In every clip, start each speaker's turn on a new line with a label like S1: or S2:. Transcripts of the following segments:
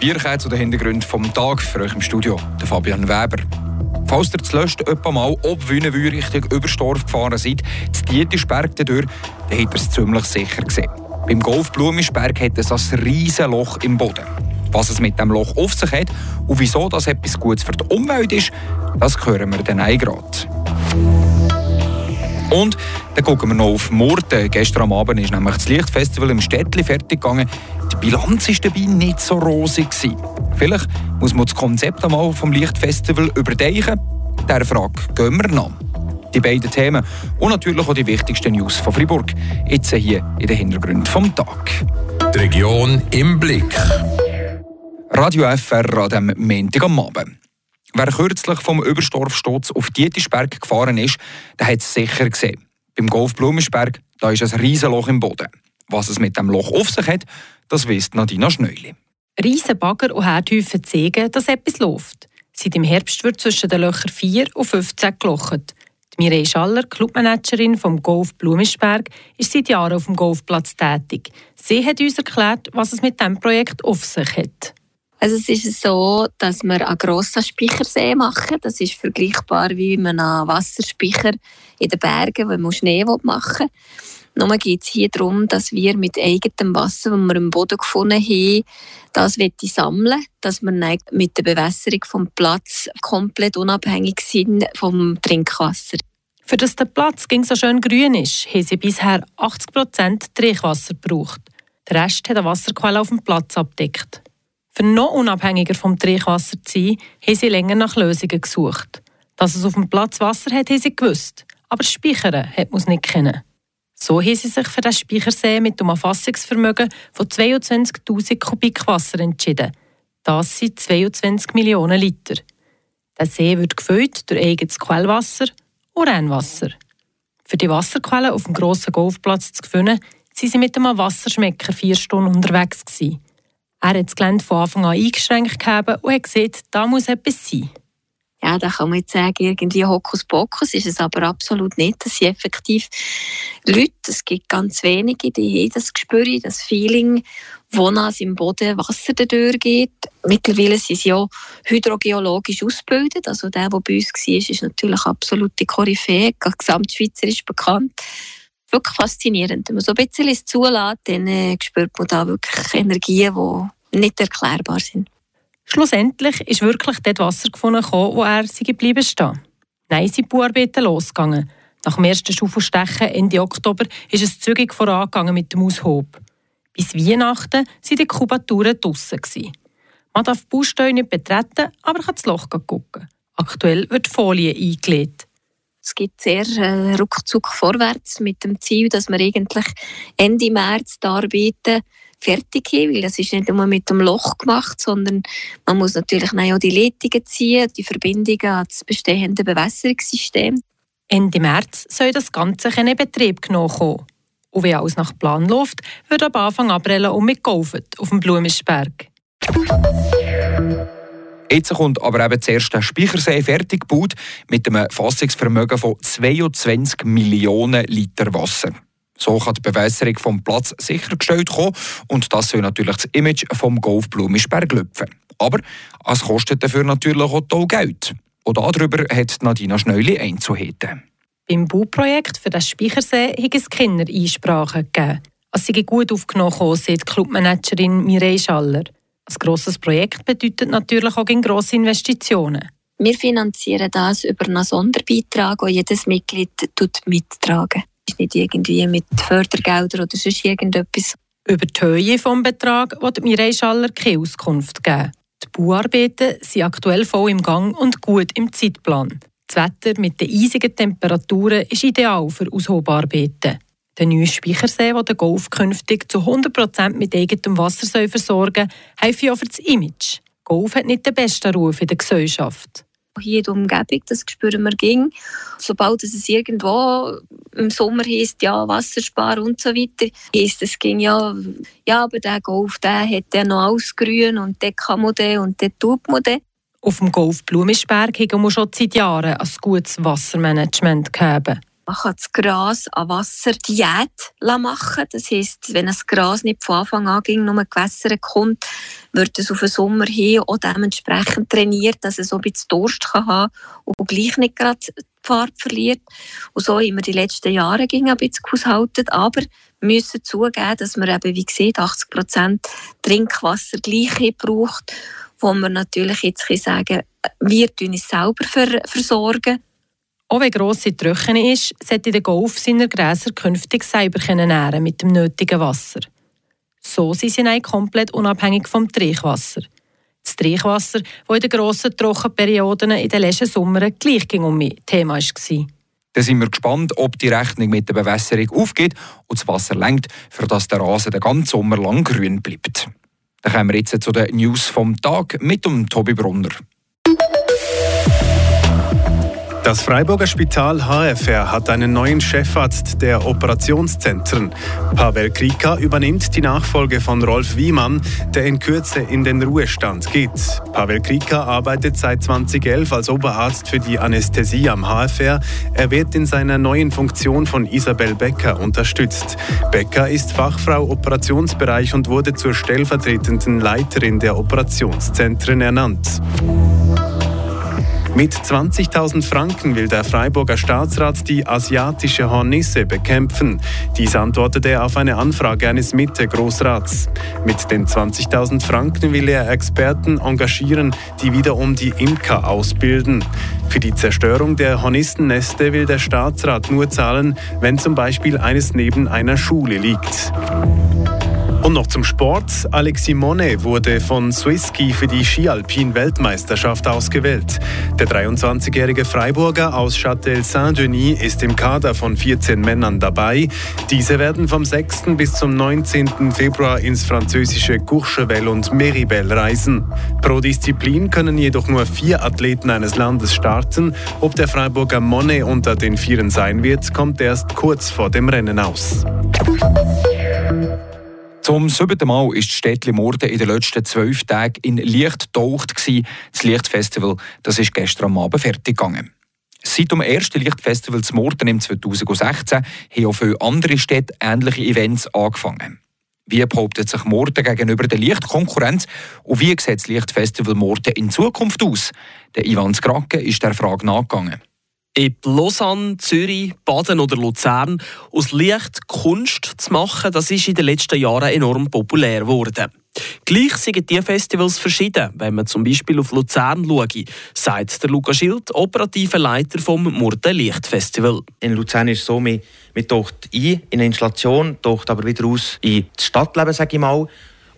S1: Wir kommen zu den Hintergründen vom Tag für euch im Studio, der Fabian Weber. Falls ihr zuletzt etwa mal ob Wünnewür Richtung Überstorf gefahren seid, zu Dietisberg dadurch, dann habt ihr es ziemlich sicher gesehen. Beim Golf Blumisberg hat es ein riesiges Loch im Boden. Was es mit dem Loch auf sich hat und wieso das etwas Gutes für die Umwelt ist, das hören wir dann gerade. Und dann gucken wir noch auf Murten. Gestern am Abend ist nämlich das Lichtfestival im Städtli fertig gegangen. Die Bilanz war dabei nicht so rosig. Vielleicht muss man das Konzept einmal vom Lichtfestival überdenken. Dieser Frage gehen wir nach. Die beiden Themen und natürlich auch die wichtigsten News von Fribourg. Jetzt hier in den Hintergründen vom Tag.
S2: Die Region im Blick.
S1: Radio FR an diesem Montag am Abend. Wer kürzlich vom Überstorfsturz auf Dietisberg gefahren ist, der hat es sicher gesehen. Beim Golf Blumisberg da ist ein Riesenloch im Boden. Was es mit dem Loch auf sich hat, das wisst Nadina Schneuli.
S3: Riesenbagger und Herdhäufen zeigen, dass etwas läuft. Seit im Herbst wird zwischen den Löchern 4 und 15 gelocht. Mireille Schaller, Clubmanagerin vom Golf Blumisberg, ist seit Jahren auf dem Golfplatz tätig. Sie hat uns erklärt, was es mit diesem Projekt auf sich hat.
S4: Also es ist so, dass wir einen grossen Speichersee machen. Das ist vergleichbar wie man einen Wasserspeicher in den Bergen, wo man Schnee machen will. Nur geht es hier darum, dass wir mit eigenem Wasser, das wir im Boden gefunden haben, das sammeln dass wir mit der Bewässerung vom Platz komplett unabhängig sind vom Trinkwasser.
S3: Für das der Platz ging so schön grün ist, haben sie bisher 80 Prozent Trinkwasser gebraucht. Der Rest hat eine Wasserquelle auf dem Platz abdeckt. Für noch unabhängiger vom Trinkwasser zu sein, haben sie länger nach Lösungen gesucht. Dass es auf dem Platz Wasser hat, haben sie gewusst. Aber Speichern hat man es nicht kennen. So haben sie sich für den Speichersee mit einem Erfassungsvermögen von 22.000 Kubik Wasser entschieden. Das sind 22 Millionen Liter. Der See wird gefüllt durch eigenes Quellwasser und Rennwasser. Für die Wasserquelle auf dem grossen Golfplatz zu gewinnen, waren sie mit einem Wasserschmecker vier Stunden unterwegs. Gewesen. Er hat das Gelände von Anfang an eingeschränkt und hat gesehen, da muss etwas sein.
S4: Ja, da kann man jetzt sagen, irgendwie Hokuspokus ist es aber absolut nicht. Das sind effektiv Leute, es gibt ganz wenige, die haben das Gespür, das Feeling, wo nach im Boden Wasser durchgeht. Mittlerweile sind sie ja hydrogeologisch ausgebildet. Also der, der bei uns war, ist natürlich absolut die Koryphäe, gesamtschweizerisch bekannt. Wirklich faszinierend. Wenn man so ein bisschen es zulässt, dann äh, spürt man da wirklich Energien, die nicht erklärbar sind.
S3: Schlussendlich ist wirklich dort Wasser gefunden, wo er sie geblieben stehen. Nein, sind Bauarbeiten losgegangen. Nach dem ersten Schaufelstechen Ende Oktober ist es zügig vorangegangen mit dem Aushub. Bis Weihnachten waren die Kubaturen draussen. Man darf die Baustelle nicht betreten, aber kann das Loch gucken. Aktuell wird Folie eingelegt.
S4: Es geht sehr äh, ruckzuck vorwärts mit dem Ziel, dass wir eigentlich Ende März die Arbeiten fertig haben, weil das ist nicht nur mit dem Loch gemacht, sondern man muss natürlich auch die Leitungen ziehen, die Verbindungen an das bestehende Bewässerungssystem.
S3: Ende März soll das Ganze in Betrieb genommen kommen. Und wie alles nach Plan läuft, wird ab Anfang April um mit auf dem Blumisberg.
S1: Jetzt kommt aber eben zuerst der Speichersee fertig gebaut mit einem Fassungsvermögen von 22 Millionen Liter Wasser. So kann die Bewässerung vom Platz sichergestellt kommen und das soll natürlich das Image vom Golf Blumisberg lüpfen. Aber es kostet dafür natürlich auch Geld. Und darüber hat Nadina Schneuli einzuheben.
S3: Beim Bauprojekt für das Speichersee hat es Kindereinsprachen gegeben. Es sei gut aufgenommen, sagt Clubmanagerin Mireille Schaller. Ein grosses Projekt bedeutet natürlich auch grosse Investitionen.
S4: Wir finanzieren das über einen Sonderbeitrag, den jedes Mitglied mittragen ist nicht irgendwie mit Fördergeldern oder sonst irgendetwas.
S3: Über die Höhe des Betrags wird Mireille Schaller keine Auskunft geben. Die Bauarbeiten sind aktuell voll im Gang und gut im Zeitplan. Das Wetter mit den eisigen Temperaturen ist ideal für Aushobarbeiten. Der neue Speichersee, der den Golf künftig zu 100% mit eigenem Wasser versorgen soll, helfe auch für das Image. Golf hat nicht den besten Ruf in der Gesellschaft.
S4: Hier in der Umgebung, das spüren wir ging. Sobald es irgendwo im Sommer heisst, ja, Wassersparen und so weiter, heisst es ging ja, ja, aber der Golf, der hat ja noch alles grün und der kann man den und der tut man den.
S3: Auf dem Golf Blumisberg haben wir schon seit Jahren ein gutes Wassermanagement gehabt.
S4: Man kann das Gras an Wasser Diät machen. Das heisst, wenn das Gras nicht von Anfang an ging, nur gewässert kommt, wird es auf den Sommer hin auch dementsprechend trainiert, dass es so ein bisschen Durst kann haben und gleich nicht gerade die Farbe verliert. Und so haben wir die letzten Jahre ein bisschen gehaushaltet. Aber wir müssen zugeben, dass wir eben, wie gesagt, 80 Prozent Trinkwasser gleich braucht, wo wir natürlich jetzt sagen wir uns selber versorgen
S3: auch wenn grosse Trockenung ist, sollte der Golf seine Gräser künftig selber ernähren mit dem nötigen Wasser. So sind sie komplett unabhängig vom Trinkwasser. Das Trinkwasser, das in den grossen Trockenperioden in den letzten Sommern gleich ging um mich Thema war.
S1: Dann sind wir gespannt, ob die Rechnung mit der Bewässerung aufgeht und das Wasser lenkt, für das der Rasen den ganzen Sommer lang grün bleibt. Dann kommen wir jetzt zu den News vom Tag mit dem Tobi Brunner.
S5: Das Freiburger Spital HFR hat einen neuen Chefarzt der Operationszentren. Pavel Krika übernimmt die Nachfolge von Rolf Wiemann, der in Kürze in den Ruhestand geht. Pavel Krika arbeitet seit 2011 als Oberarzt für die Anästhesie am HFR. Er wird in seiner neuen Funktion von Isabel Becker unterstützt. Becker ist Fachfrau Operationsbereich und wurde zur stellvertretenden Leiterin der Operationszentren ernannt. Mit 20.000 Franken will der Freiburger Staatsrat die asiatische Hornisse bekämpfen. Dies antwortete er auf eine Anfrage eines Mitte-Großrats. Mit den 20.000 Franken will er Experten engagieren, die wiederum die Imker ausbilden. Für die Zerstörung der Hornissenneste will der Staatsrat nur zahlen, wenn zum Beispiel eines neben einer Schule liegt. Und noch zum Sport. Alex Simone wurde von Swisski für die Skialpin-Weltmeisterschaft ausgewählt. Der 23-jährige Freiburger aus Châtel-Saint-Denis ist im Kader von 14 Männern dabei. Diese werden vom 6. bis zum 19. Februar ins französische Courchevel und Meribel reisen. Pro Disziplin können jedoch nur vier Athleten eines Landes starten. Ob der Freiburger Monet unter den Vieren sein wird, kommt erst kurz vor dem Rennen aus.
S1: Zum siebten Mal ist Städtli Morden in den letzten zwölf Tagen in Licht getaucht. Das Lichtfestival das ist gestern Abend fertig gegangen. Seit dem ersten Lichtfestival zu Morden im 2016 haben auch viele andere Städte ähnliche Events angefangen. Wie behauptet sich Morden gegenüber der Lichtkonkurrenz und wie sieht das Lichtfestival Morden in Zukunft aus? Der Ivan Skrake ist der Frage nachgegangen.
S6: Ob Lausanne, Zürich, Baden oder Luzern aus Licht Kunst zu machen, das ist in den letzten Jahren enorm populär geworden. Gleich sind die Festivals verschieden, wenn man zum Beispiel auf Luzern schaut, sagt der Luca Schild, operativer Leiter vom Murten Lichtfestival.
S7: In Luzern ist es so, man taucht ein in eine Installation, taucht aber wieder aus in das Stadtleben, sage ich mal.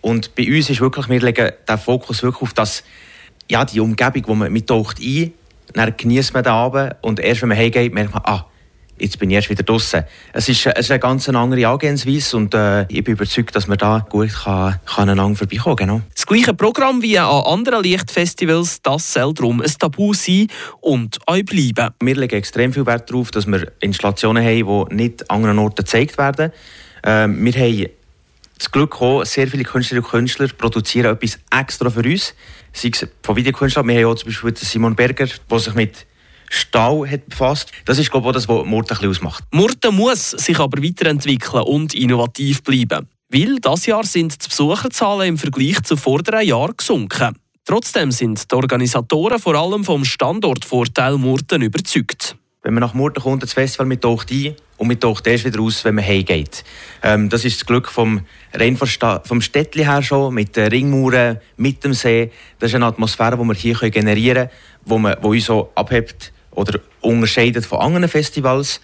S7: Und bei uns ist wirklich, wir legen den Fokus wirklich auf das, ja, die Umgebung, wo man, man taucht ein dann genießt man den Abend und erst wenn man heimgeht, merkt man, ah, jetzt bin ich erst wieder draußen. Es ist, es ist eine ganz andere Angehensweise und äh, ich bin überzeugt, dass man da gut kann, kann aneinander vorbeikommen genau.
S6: Das gleiche Programm wie an anderen Lichtfestivals, das soll darum ein Tabu sein und euch bleiben.
S7: Wir legen extrem viel Wert darauf, dass wir Installationen haben, die nicht an anderen Orten gezeigt werden. Ähm, wir haben das Glück auch, sehr viele Künstlerinnen und Künstler produzieren etwas extra für uns. Sei es von Videokünstlern, wir haben auch zum Beispiel Simon Berger, der sich mit Stau hat befasst. Das ist, glaube ich, das, was Murten ein ausmacht.
S6: Murten muss sich aber weiterentwickeln und innovativ bleiben. Weil dieses Jahr sind die Besucherzahlen im Vergleich zu vorderen Jahren gesunken. Trotzdem sind die Organisatoren vor allem vom Standortvorteil Murten überzeugt.
S7: Wenn man nach Murten kommt, das Festival mit taucht ein und man taucht erst wieder aus, wenn man heimgeht. Ähm, das ist das Glück vom, rein vom Städtli her schon, mit den Ringmauern, mit dem See. Das ist eine Atmosphäre, die wir hier generieren können, wo uns so abhebt oder unterscheidet von anderen Festivals.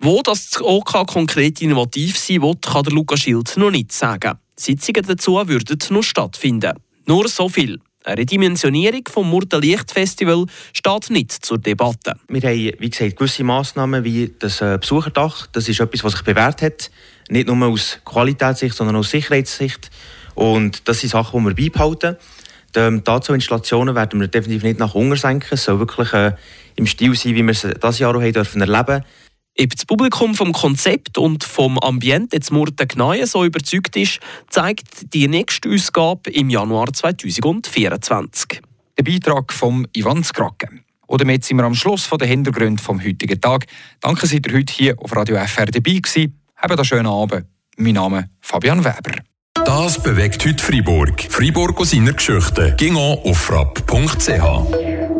S6: Wo das OK konkret innovativ sein will, kann der Lukas Schild noch nicht sagen. Sitzungen dazu würden noch stattfinden. Nur so viel. Eine Redimensionierung vom Murten Lichtfestival steht nicht zur Debatte.
S7: Wir haben, wie gesagt, gewisse Massnahmen wie das äh, Besucherdach. Das ist etwas, was sich bewährt hat. Nicht nur aus Qualitätssicht, sondern aus Sicherheitssicht. Und das sind Sachen, die wir beibehalten. Ähm, dazu Installationen werden wir definitiv nicht nach Hunger senken. Es soll wirklich äh, im Stil sein, wie wir es dieses Jahr auch haben dürfen erleben
S6: ob das Publikum vom Konzept und vom Ambiente jetzt Murten Gneuen so überzeugt ist, zeigt die nächste Ausgabe im Januar 2024.
S1: Der Beitrag von Ivan Skrake. Und damit sind wir am Schluss von den Hintergründen vom heutigen Tag. Danke, dass ihr heute hier auf Radio FR dabei gewesen. Habt einen schönen Abend. Mein Name ist Fabian Weber.
S2: Das bewegt heute Freiburg. Freiburg aus seiner Geschichte. Ging auf frapp.ch.